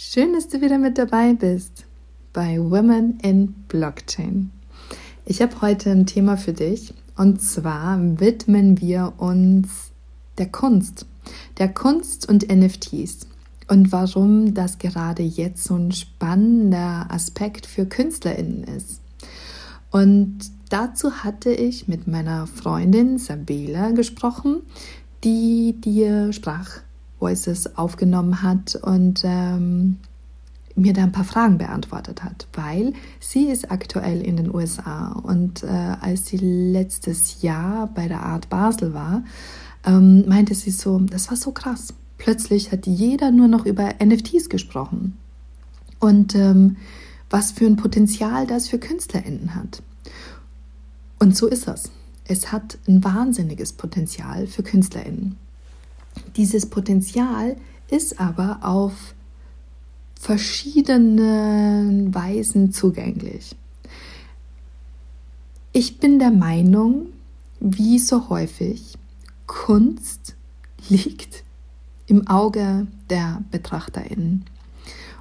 Schön, dass du wieder mit dabei bist bei Women in Blockchain. Ich habe heute ein Thema für dich und zwar widmen wir uns der Kunst, der Kunst und NFTs und warum das gerade jetzt so ein spannender Aspekt für KünstlerInnen ist. Und dazu hatte ich mit meiner Freundin Sabela gesprochen, die dir Sprachvoices aufgenommen hat und ähm, mir da ein paar Fragen beantwortet hat, weil sie ist aktuell in den USA und äh, als sie letztes Jahr bei der Art Basel war, ähm, meinte sie so, das war so krass. Plötzlich hat jeder nur noch über NFTs gesprochen und ähm, was für ein Potenzial das für KünstlerInnen hat. Und so ist das. Es hat ein wahnsinniges Potenzial für KünstlerInnen. Dieses Potenzial ist aber auf verschiedenen Weisen zugänglich. Ich bin der Meinung, wie so häufig, Kunst liegt im Auge der BetrachterInnen.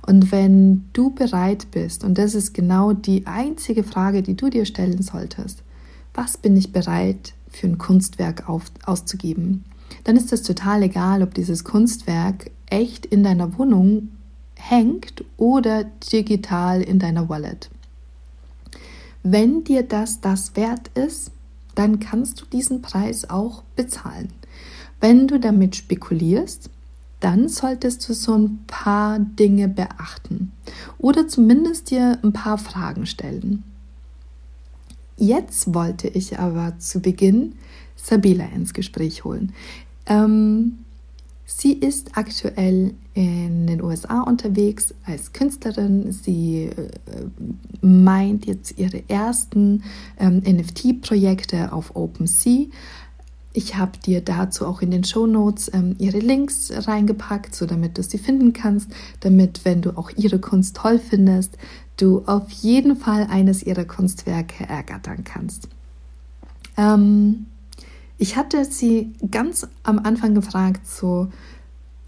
Und wenn du bereit bist, und das ist genau die einzige Frage, die du dir stellen solltest, was bin ich bereit für ein Kunstwerk auf, auszugeben, dann ist es total egal, ob dieses Kunstwerk echt in deiner Wohnung hängt oder digital in deiner Wallet. Wenn dir das das wert ist, dann kannst du diesen Preis auch bezahlen. Wenn du damit spekulierst, dann solltest du so ein paar Dinge beachten oder zumindest dir ein paar Fragen stellen. Jetzt wollte ich aber zu Beginn Sabila ins Gespräch holen. Ähm, sie ist aktuell in den USA unterwegs als Künstlerin. Sie äh, meint jetzt ihre ersten ähm, NFT-Projekte auf OpenSea. Ich habe dir dazu auch in den Show Notes ähm, ihre Links reingepackt, so damit du sie finden kannst, damit, wenn du auch ihre Kunst toll findest, du auf jeden Fall eines ihrer Kunstwerke ergattern kannst. Ähm, ich hatte sie ganz am Anfang gefragt, so,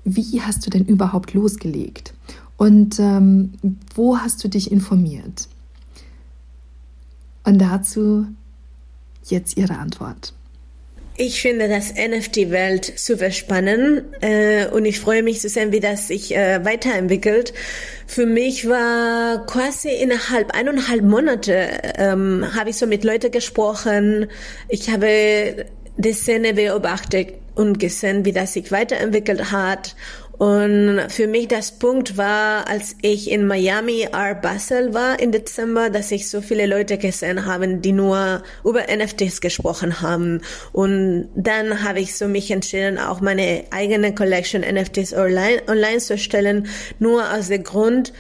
wie hast du denn überhaupt losgelegt? Und ähm, wo hast du dich informiert? Und dazu jetzt ihre Antwort. Ich finde das NFT-Welt super spannend äh, und ich freue mich zu sehen, wie das sich äh, weiterentwickelt. Für mich war quasi innerhalb eineinhalb Monate ähm, habe ich so mit Leuten gesprochen. Ich habe die Szene beobachtet und gesehen, wie das sich weiterentwickelt hat und für mich das Punkt war, als ich in Miami Art Basel war im Dezember, dass ich so viele Leute gesehen habe, die nur über NFTs gesprochen haben. Und dann habe ich so mich entschieden, auch meine eigene Collection NFTs online, online zu stellen, nur aus dem Grund,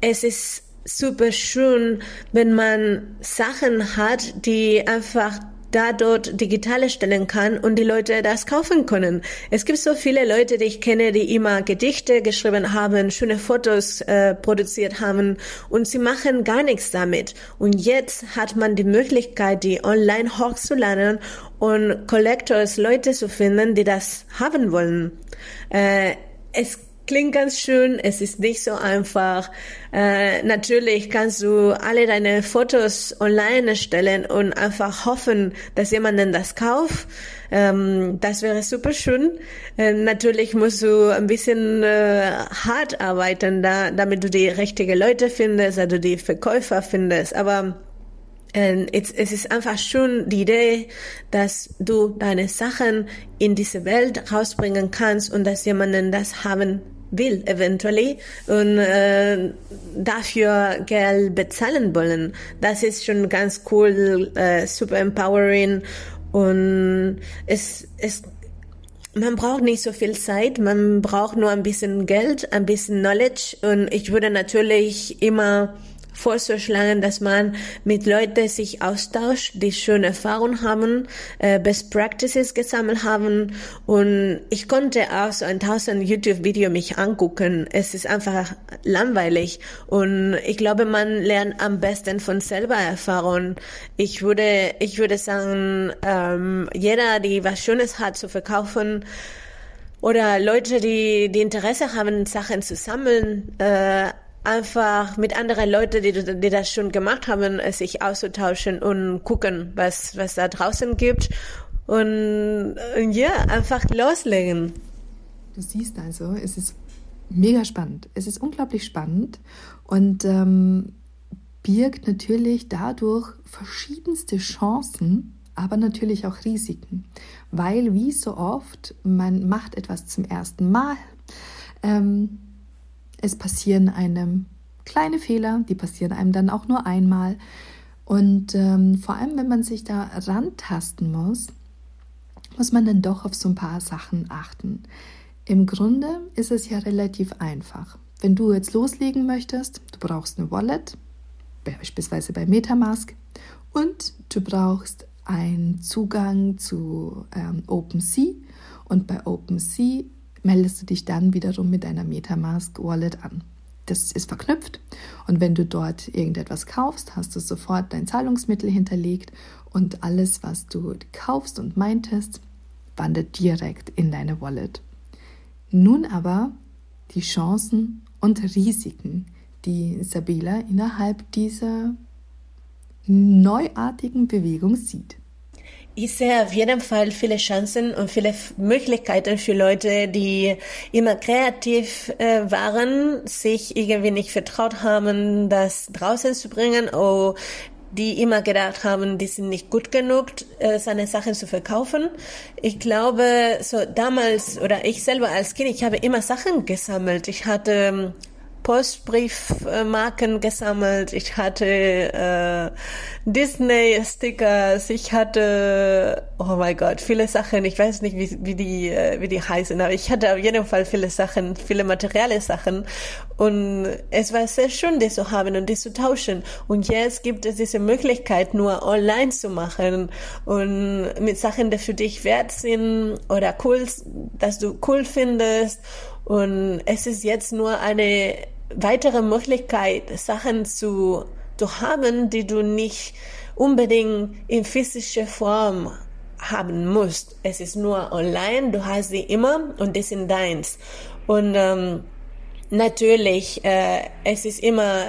es ist super schön, wenn man Sachen hat, die einfach da dort digitale stellen kann und die Leute das kaufen können. Es gibt so viele Leute, die ich kenne, die immer Gedichte geschrieben haben, schöne Fotos äh, produziert haben und sie machen gar nichts damit. Und jetzt hat man die Möglichkeit, die online hochzuladen und Collectors, Leute zu finden, die das haben wollen. Äh, es klingt ganz schön, es ist nicht so einfach. Äh, natürlich kannst du alle deine Fotos online stellen und einfach hoffen, dass jemanden das kauft. Ähm, das wäre super schön. Äh, natürlich musst du ein bisschen äh, hart arbeiten, da, damit du die richtigen Leute findest, du die Verkäufer findest. Aber äh, es, es ist einfach schön die Idee, dass du deine Sachen in diese Welt rausbringen kannst und dass jemanden das haben will eventuell und äh, dafür Geld bezahlen wollen. Das ist schon ganz cool, äh, super empowering und es, es man braucht nicht so viel Zeit, man braucht nur ein bisschen Geld, ein bisschen Knowledge und ich würde natürlich immer vorzuschlagen, dass man mit Leuten sich austauscht, die schöne Erfahrungen haben, äh, Best Practices gesammelt haben und ich konnte auch so ein tausend YouTube-Video mich angucken. Es ist einfach langweilig und ich glaube, man lernt am besten von selber Erfahrung. Ich würde, ich würde sagen, ähm, jeder, die was Schönes hat zu verkaufen, oder Leute, die, die Interesse haben, Sachen zu sammeln, äh, einfach mit anderen Leuten, die, die das schon gemacht haben, sich auszutauschen und gucken, was, was da draußen gibt und, und ja, einfach loslegen. Du siehst also, es ist mega spannend. Es ist unglaublich spannend und ähm, birgt natürlich dadurch verschiedenste Chancen, aber natürlich auch Risiken, weil wie so oft, man macht etwas zum ersten Mal. Ähm, es passieren einem kleine Fehler, die passieren einem dann auch nur einmal. Und ähm, vor allem, wenn man sich da rantasten muss, muss man dann doch auf so ein paar Sachen achten. Im Grunde ist es ja relativ einfach. Wenn du jetzt loslegen möchtest, du brauchst eine Wallet, beispielsweise bei Metamask, und du brauchst einen Zugang zu ähm, OpenSea und bei OpenSea meldest du dich dann wiederum mit deiner Metamask Wallet an. Das ist verknüpft und wenn du dort irgendetwas kaufst, hast du sofort dein Zahlungsmittel hinterlegt und alles, was du kaufst und meintest, wandert direkt in deine Wallet. Nun aber die Chancen und Risiken, die Sabila innerhalb dieser neuartigen Bewegung sieht. Ich sehe auf jeden Fall viele Chancen und viele Möglichkeiten für Leute, die immer kreativ äh, waren, sich irgendwie nicht vertraut haben, das draußen zu bringen oder die immer gedacht haben, die sind nicht gut genug, äh, seine Sachen zu verkaufen. Ich glaube, so damals oder ich selber als Kind, ich habe immer Sachen gesammelt. Ich hatte ähm, Postbriefmarken gesammelt, ich hatte äh, Disney-Stickers, ich hatte, oh mein Gott, viele Sachen. Ich weiß nicht, wie, wie, die, äh, wie die heißen, aber ich hatte auf jeden Fall viele Sachen, viele materielle Sachen. Und es war sehr schön, die zu haben und die zu tauschen. Und jetzt gibt es diese Möglichkeit, nur online zu machen und mit Sachen, die für dich wert sind oder cool, dass du cool findest. Und es ist jetzt nur eine weitere Möglichkeit, Sachen zu, zu haben, die du nicht unbedingt in physischer Form haben musst. Es ist nur online, du hast sie immer und die sind deins. Und ähm, natürlich, äh, es ist immer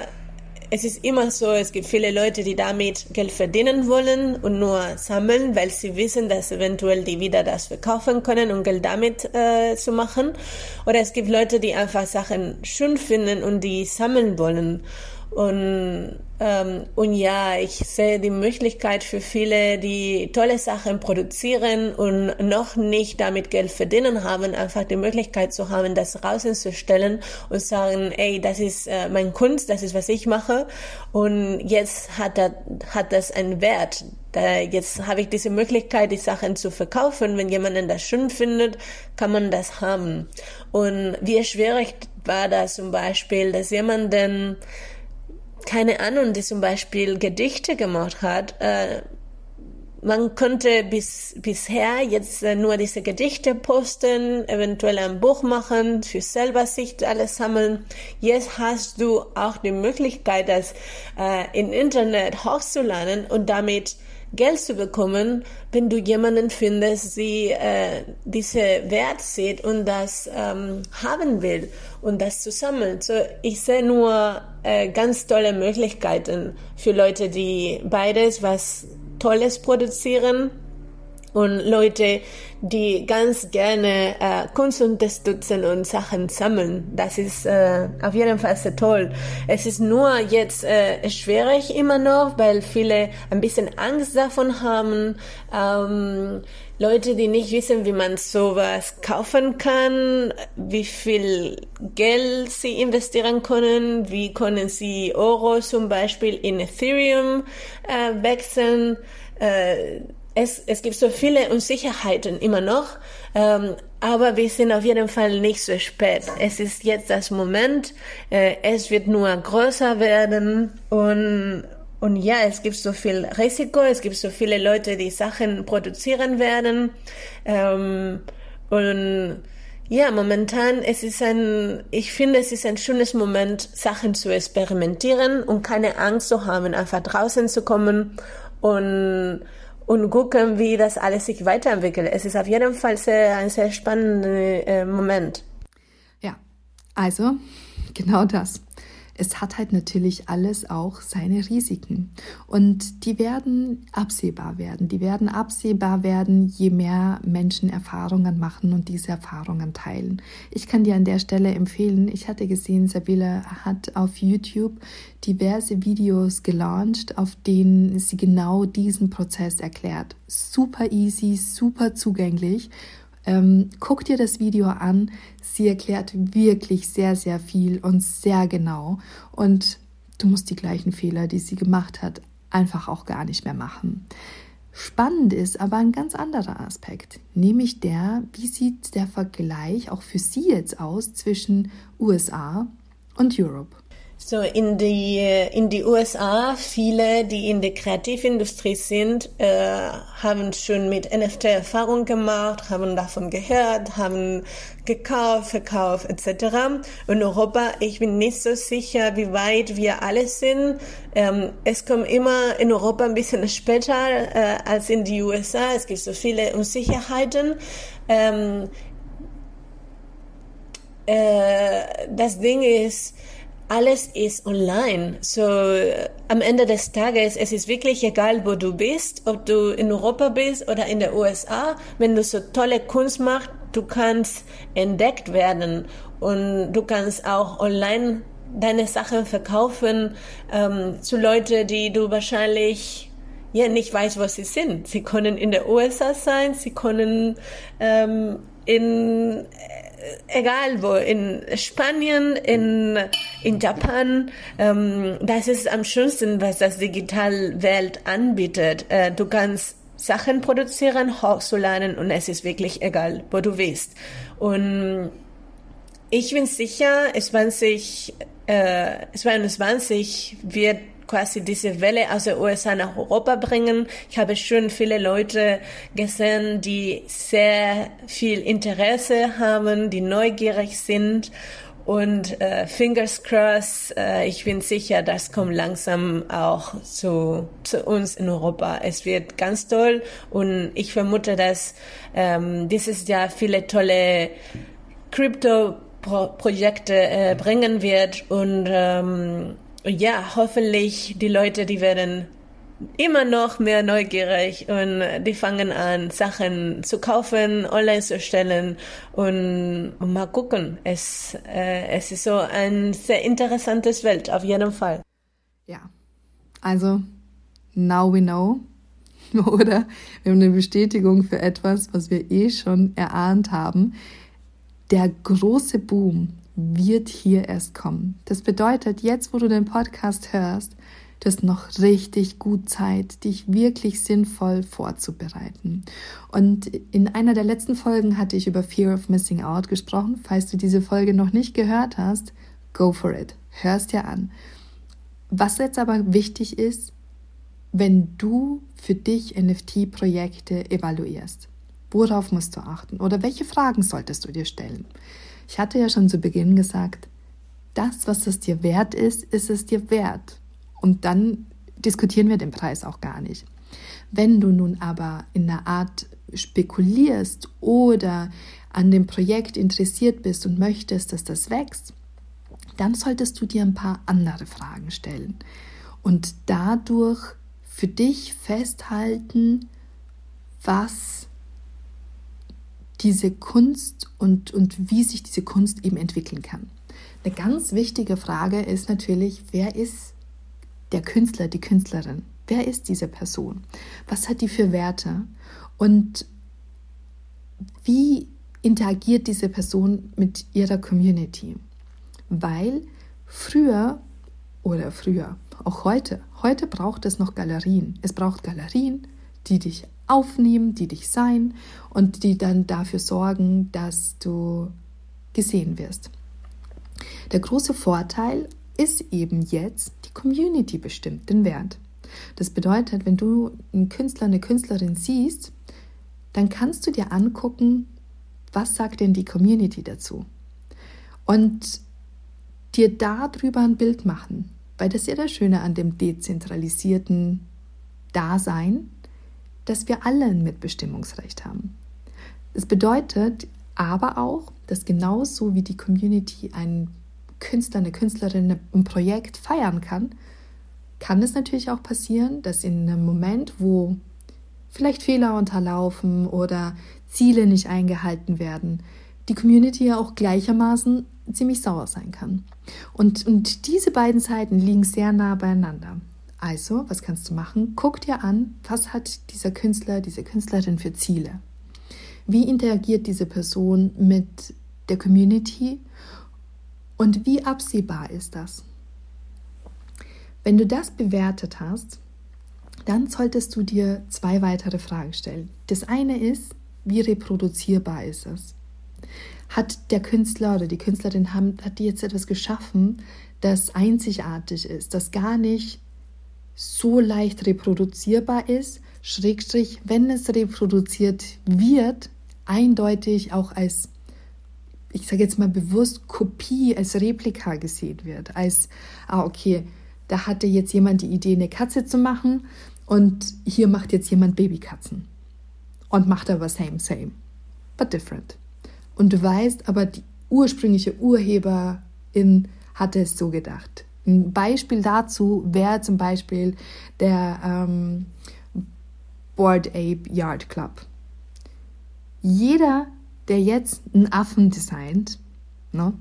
es ist immer so, es gibt viele Leute, die damit Geld verdienen wollen und nur sammeln, weil sie wissen, dass eventuell die wieder das verkaufen können, um Geld damit äh, zu machen. Oder es gibt Leute, die einfach Sachen schön finden und die sammeln wollen. Und, ähm, und ja, ich sehe die Möglichkeit für viele, die tolle Sachen produzieren und noch nicht damit Geld verdienen haben, einfach die Möglichkeit zu haben, das rauszustellen und sagen, ey, das ist äh, mein Kunst, das ist, was ich mache. Und jetzt hat, das, hat das einen Wert. Da, jetzt habe ich diese Möglichkeit, die Sachen zu verkaufen. Wenn jemand das schön findet, kann man das haben. Und wie schwierig war das zum Beispiel, dass jemanden keine Ahnung, die zum Beispiel Gedichte gemacht hat. Äh, man konnte bis, bisher jetzt äh, nur diese Gedichte posten, eventuell ein Buch machen, für selber sich alles sammeln. Jetzt hast du auch die Möglichkeit, das äh, im Internet hochzuladen und damit Geld zu bekommen, wenn du jemanden findest, die äh, diese Wert sieht und das ähm, haben will und das zu sammeln. So, ich sehe nur äh, ganz tolle Möglichkeiten für Leute, die beides was Tolles produzieren und Leute, die ganz gerne äh, Kunst unterstützen und Sachen sammeln. Das ist äh, auf jeden Fall sehr toll. Es ist nur jetzt äh, schwierig immer noch, weil viele ein bisschen Angst davon haben. Ähm, Leute, die nicht wissen, wie man sowas kaufen kann, wie viel Geld sie investieren können, wie können sie Euro zum Beispiel in Ethereum äh, wechseln. Äh, es, es gibt so viele Unsicherheiten immer noch, ähm, aber wir sind auf jeden Fall nicht so spät. Es ist jetzt das Moment, äh, es wird nur größer werden und, und ja, es gibt so viel Risiko, es gibt so viele Leute, die Sachen produzieren werden ähm, und ja, momentan es ist ein, ich finde, es ist ein schönes Moment, Sachen zu experimentieren und keine Angst zu haben, einfach draußen zu kommen und und gucken, wie das alles sich weiterentwickelt. Es ist auf jeden Fall sehr, ein sehr spannender äh, Moment. Ja, also genau das es hat halt natürlich alles auch seine Risiken. Und die werden absehbar werden. Die werden absehbar werden, je mehr Menschen Erfahrungen machen und diese Erfahrungen teilen. Ich kann dir an der Stelle empfehlen, ich hatte gesehen, Sabila hat auf YouTube diverse Videos gelauncht, auf denen sie genau diesen Prozess erklärt. Super easy, super zugänglich ähm, guck dir das Video an. Sie erklärt wirklich sehr, sehr viel und sehr genau. Und du musst die gleichen Fehler, die sie gemacht hat, einfach auch gar nicht mehr machen. Spannend ist aber ein ganz anderer Aspekt, nämlich der, wie sieht der Vergleich auch für Sie jetzt aus zwischen USA und Europe? So in die in die USA viele, die in der Kreativindustrie sind, äh, haben schon mit NFT Erfahrung gemacht, haben davon gehört, haben gekauft, verkauft etc. In Europa, ich bin nicht so sicher, wie weit wir alle sind. Ähm, es kommt immer in Europa ein bisschen später äh, als in die USA. Es gibt so viele Unsicherheiten. Ähm, äh, das Ding ist alles ist online. So am Ende des Tages, es ist wirklich egal, wo du bist, ob du in Europa bist oder in der USA. Wenn du so tolle Kunst machst, du kannst entdeckt werden und du kannst auch online deine Sachen verkaufen ähm, zu Leuten, die du wahrscheinlich ja nicht weißt, wo sie sind. Sie können in der USA sein, sie können ähm, in egal wo, in Spanien, in, in Japan, ähm, das ist am schönsten, was das Digitalwelt anbietet. Äh, du kannst Sachen produzieren, hochzuladen und es ist wirklich egal, wo du bist. Und ich bin sicher, 20, äh, 22 wird quasi diese Welle aus den USA nach Europa bringen. Ich habe schon viele Leute gesehen, die sehr viel Interesse haben, die neugierig sind. Und äh, fingers crossed, äh, ich bin sicher, das kommt langsam auch zu, zu uns in Europa. Es wird ganz toll und ich vermute, dass ähm, dieses Jahr viele tolle Crypto-Projekte äh, bringen wird und ähm, ja, hoffentlich die Leute, die werden immer noch mehr neugierig und die fangen an, Sachen zu kaufen, online zu stellen und, mal gucken. Es, äh, es ist so ein sehr interessantes Welt, auf jeden Fall. Ja, also now we know. Oder wir haben eine Bestätigung für etwas, was wir eh schon erahnt haben. Der große Boom wird hier erst kommen. Das bedeutet, jetzt, wo du den Podcast hörst, du hast noch richtig gut Zeit, dich wirklich sinnvoll vorzubereiten. Und in einer der letzten Folgen hatte ich über Fear of Missing Out gesprochen. Falls du diese Folge noch nicht gehört hast, go for it. Hörst dir an. Was jetzt aber wichtig ist, wenn du für dich NFT-Projekte evaluierst, worauf musst du achten oder welche Fragen solltest du dir stellen? Ich hatte ja schon zu Beginn gesagt, das, was es dir wert ist, ist es dir wert. Und dann diskutieren wir den Preis auch gar nicht. Wenn du nun aber in einer Art spekulierst oder an dem Projekt interessiert bist und möchtest, dass das wächst, dann solltest du dir ein paar andere Fragen stellen und dadurch für dich festhalten, was diese Kunst und, und wie sich diese Kunst eben entwickeln kann. Eine ganz wichtige Frage ist natürlich, wer ist der Künstler, die Künstlerin? Wer ist diese Person? Was hat die für Werte? Und wie interagiert diese Person mit ihrer Community? Weil früher oder früher, auch heute, heute braucht es noch Galerien. Es braucht Galerien, die dich aufnehmen, die dich sein und die dann dafür sorgen, dass du gesehen wirst. Der große Vorteil ist eben jetzt, die Community bestimmt den Wert. Das bedeutet, wenn du einen Künstler, eine Künstlerin siehst, dann kannst du dir angucken, was sagt denn die Community dazu? Und dir darüber ein Bild machen, weil das ist ja das Schöne an dem dezentralisierten Dasein, dass wir alle ein Mitbestimmungsrecht haben. Es bedeutet aber auch, dass genauso wie die Community einen Künstler, eine Künstlerin ein Projekt feiern kann, kann es natürlich auch passieren, dass in einem Moment, wo vielleicht Fehler unterlaufen oder Ziele nicht eingehalten werden, die Community ja auch gleichermaßen ziemlich sauer sein kann. Und, und diese beiden Seiten liegen sehr nah beieinander. Also, was kannst du machen? Guck dir an, was hat dieser Künstler, diese Künstlerin für Ziele? Wie interagiert diese Person mit der Community und wie absehbar ist das? Wenn du das bewertet hast, dann solltest du dir zwei weitere Fragen stellen. Das eine ist, wie reproduzierbar ist es? Hat der Künstler oder die Künstlerin hat die jetzt etwas geschaffen, das einzigartig ist, das gar nicht so leicht reproduzierbar ist, Schrägstrich, wenn es reproduziert wird, eindeutig auch als, ich sage jetzt mal bewusst, Kopie, als Replika gesehen wird. Als, ah, okay, da hatte jetzt jemand die Idee, eine Katze zu machen und hier macht jetzt jemand Babykatzen. Und macht aber same, same, but different. Und du weißt, aber die ursprüngliche Urheberin hatte es so gedacht. Ein Beispiel dazu wäre zum Beispiel der ähm, Board Ape Yard Club. Jeder, der jetzt einen Affen designt, ne,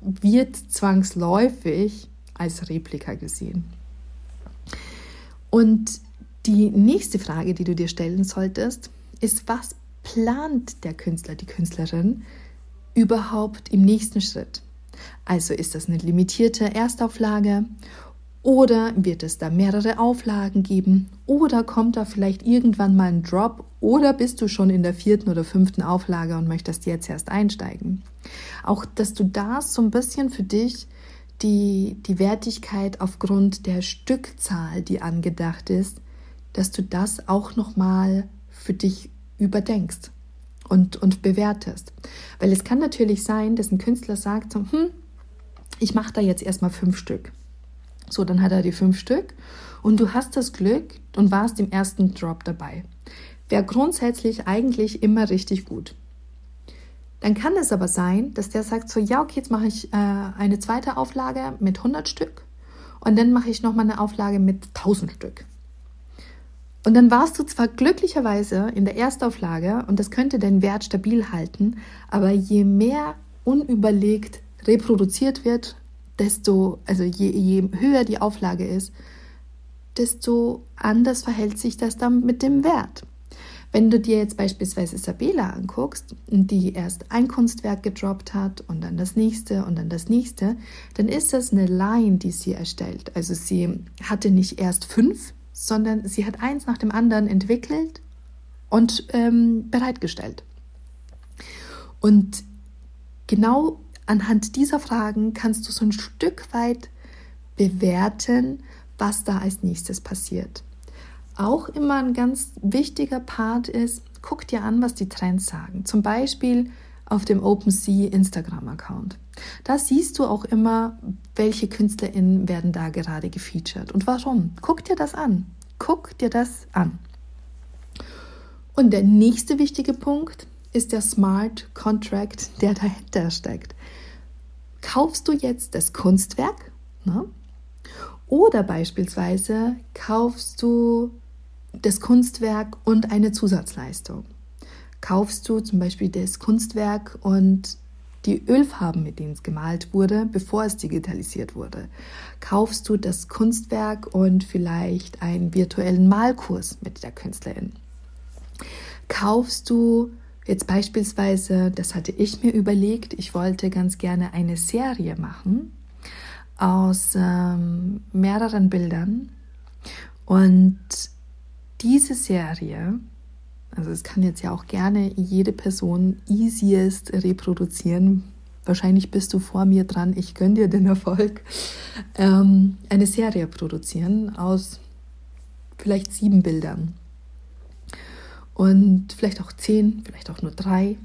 wird zwangsläufig als Replika gesehen. Und die nächste Frage, die du dir stellen solltest, ist, was plant der Künstler, die Künstlerin überhaupt im nächsten Schritt? Also ist das eine limitierte Erstauflage oder wird es da mehrere Auflagen geben? Oder kommt da vielleicht irgendwann mal ein Drop? Oder bist du schon in der vierten oder fünften Auflage und möchtest jetzt erst einsteigen? Auch, dass du da so ein bisschen für dich die, die Wertigkeit aufgrund der Stückzahl, die angedacht ist, dass du das auch nochmal für dich überdenkst und, und bewertest. Weil es kann natürlich sein, dass ein Künstler sagt, so, hm, ich mache da jetzt erstmal fünf Stück. So, dann hat er die fünf Stück und du hast das Glück und warst im ersten Drop dabei. Wäre grundsätzlich eigentlich immer richtig gut. Dann kann es aber sein, dass der sagt so, ja, okay, jetzt mache ich äh, eine zweite Auflage mit 100 Stück und dann mache ich nochmal eine Auflage mit 1000 Stück. Und dann warst du zwar glücklicherweise in der Erstauflage und das könnte deinen Wert stabil halten, aber je mehr unüberlegt reproduziert wird desto, also je, je höher die Auflage ist, desto anders verhält sich das dann mit dem Wert. Wenn du dir jetzt beispielsweise Isabella anguckst, die erst ein Kunstwerk gedroppt hat und dann das nächste und dann das nächste, dann ist das eine Line, die sie erstellt. Also sie hatte nicht erst fünf, sondern sie hat eins nach dem anderen entwickelt und ähm, bereitgestellt. Und genau Anhand dieser Fragen kannst du so ein Stück weit bewerten, was da als nächstes passiert. Auch immer ein ganz wichtiger Part ist, guck dir an, was die Trends sagen. Zum Beispiel auf dem OpenSea Instagram-Account. Da siehst du auch immer, welche KünstlerInnen werden da gerade gefeatured und warum. Guck dir das an. Guck dir das an. Und der nächste wichtige Punkt ist der Smart Contract, der dahinter steckt kaufst du jetzt das Kunstwerk ne? oder beispielsweise kaufst du das Kunstwerk und eine Zusatzleistung. Kaufst du zum Beispiel das Kunstwerk und die Ölfarben, mit denen es gemalt wurde, bevor es digitalisiert wurde. Kaufst du das Kunstwerk und vielleicht einen virtuellen Malkurs mit der Künstlerin. Kaufst du Jetzt beispielsweise, das hatte ich mir überlegt, ich wollte ganz gerne eine Serie machen aus ähm, mehreren Bildern. Und diese Serie, also es kann jetzt ja auch gerne jede Person easiest reproduzieren. Wahrscheinlich bist du vor mir dran, ich gönne dir den Erfolg. Ähm, eine Serie produzieren aus vielleicht sieben Bildern und vielleicht auch zehn, vielleicht auch nur drei.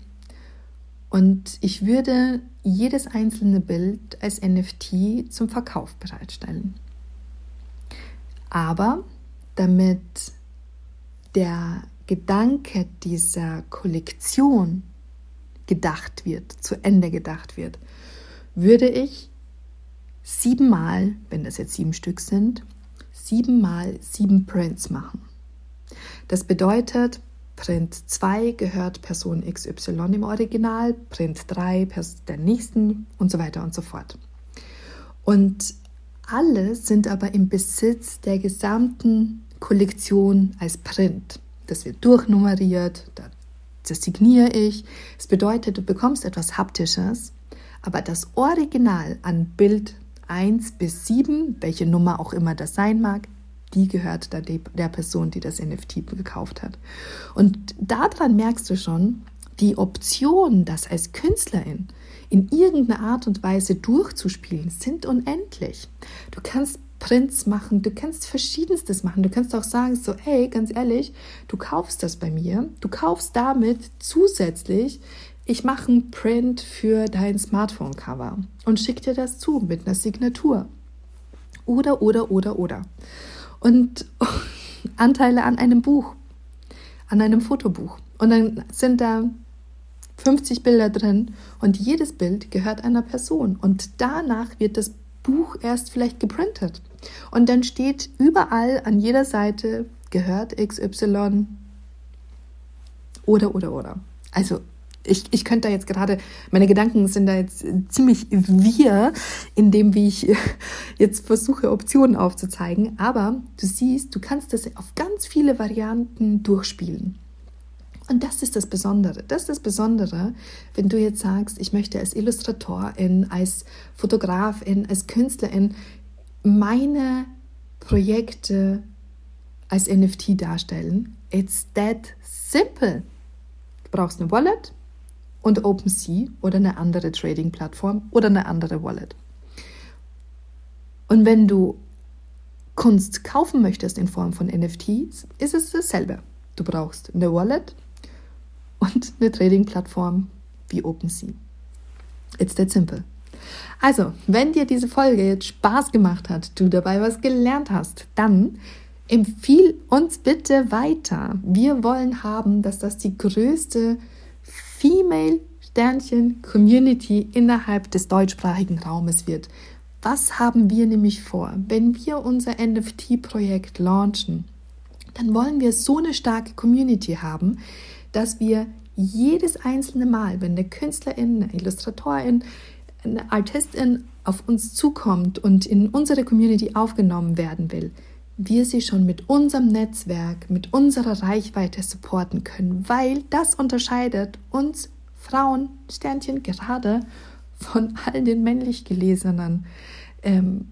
Und ich würde jedes einzelne Bild als NFT zum Verkauf bereitstellen. Aber damit der Gedanke dieser Kollektion gedacht wird, zu Ende gedacht wird, würde ich siebenmal, wenn das jetzt sieben Stück sind, siebenmal sieben Prints machen. Das bedeutet, Print 2 gehört Person XY im Original, Print 3 der nächsten und so weiter und so fort. Und alle sind aber im Besitz der gesamten Kollektion als Print. Das wird durchnummeriert, das signiere ich. Es bedeutet, du bekommst etwas Haptisches, aber das Original an Bild 1 bis 7, welche Nummer auch immer das sein mag, die gehört der, der Person, die das NFT gekauft hat. Und daran merkst du schon, die Option, das als Künstlerin in irgendeiner Art und Weise durchzuspielen, sind unendlich. Du kannst Prints machen, du kannst verschiedenstes machen. Du kannst auch sagen, so, hey, ganz ehrlich, du kaufst das bei mir, du kaufst damit zusätzlich, ich mache einen Print für dein Smartphone-Cover und schick dir das zu mit einer Signatur. Oder, oder, oder, oder. Und Anteile an einem Buch, an einem Fotobuch. Und dann sind da 50 Bilder drin und jedes Bild gehört einer Person. Und danach wird das Buch erst vielleicht geprintet. Und dann steht überall an jeder Seite gehört XY oder oder oder. Also ich, ich könnte da jetzt gerade, meine Gedanken sind da jetzt ziemlich wir in dem, wie ich jetzt versuche, Optionen aufzuzeigen. Aber du siehst, du kannst das auf ganz viele Varianten durchspielen. Und das ist das Besondere. Das ist das Besondere, wenn du jetzt sagst, ich möchte als Illustratorin, als Fotografin, als Künstlerin meine Projekte als NFT darstellen. It's that simple. Du brauchst eine Wallet und OpenSea oder eine andere Trading-Plattform oder eine andere Wallet. Und wenn du Kunst kaufen möchtest in Form von NFTs, ist es dasselbe. Du brauchst eine Wallet und eine Trading-Plattform wie OpenSea. It's that simple. Also, wenn dir diese Folge jetzt Spaß gemacht hat, du dabei was gelernt hast, dann empfiehl uns bitte weiter. Wir wollen haben, dass das die größte Female Sternchen Community innerhalb des deutschsprachigen Raumes wird. Was haben wir nämlich vor? Wenn wir unser NFT-Projekt launchen, dann wollen wir so eine starke Community haben, dass wir jedes einzelne Mal, wenn eine Künstlerin, eine Illustratorin, eine Artistin auf uns zukommt und in unsere Community aufgenommen werden will, wir sie schon mit unserem Netzwerk, mit unserer Reichweite supporten können, weil das unterscheidet uns Frauen, Sternchen gerade von all den männlich gelesenen, ähm,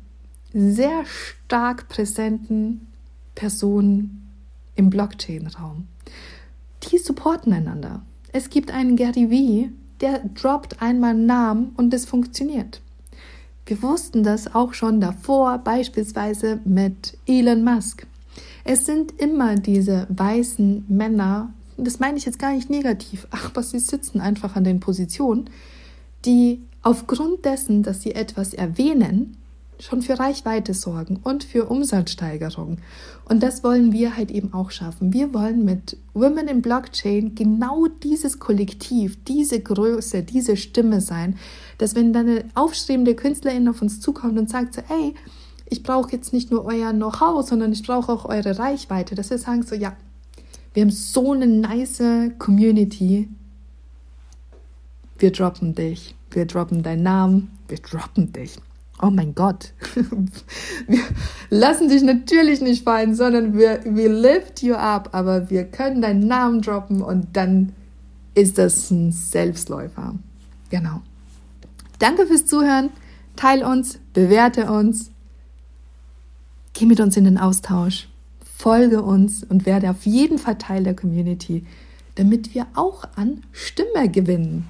sehr stark präsenten Personen im Blockchain-Raum die supporten einander. Es gibt einen Gary Vee, der droppt einmal Namen und es funktioniert. Wir wussten das auch schon davor, beispielsweise mit Elon Musk. Es sind immer diese weißen Männer, das meine ich jetzt gar nicht negativ, was sie sitzen einfach an den Positionen, die aufgrund dessen, dass sie etwas erwähnen, schon für Reichweite sorgen und für Umsatzsteigerung. Und das wollen wir halt eben auch schaffen. Wir wollen mit Women in Blockchain genau dieses Kollektiv, diese Größe, diese Stimme sein, dass wenn dann eine aufstrebende Künstlerin auf uns zukommt und sagt so, ey, ich brauche jetzt nicht nur euer Know-how, sondern ich brauche auch eure Reichweite, dass wir sagen so, ja, wir haben so eine nice Community, wir droppen dich, wir droppen deinen Namen, wir droppen dich. Oh mein Gott, wir lassen dich natürlich nicht fallen, sondern wir, wir lift you up, aber wir können deinen Namen droppen und dann ist das ein Selbstläufer. Genau. Danke fürs Zuhören. Teil uns, bewerte uns, geh mit uns in den Austausch, folge uns und werde auf jeden Fall Teil der Community, damit wir auch an Stimme gewinnen.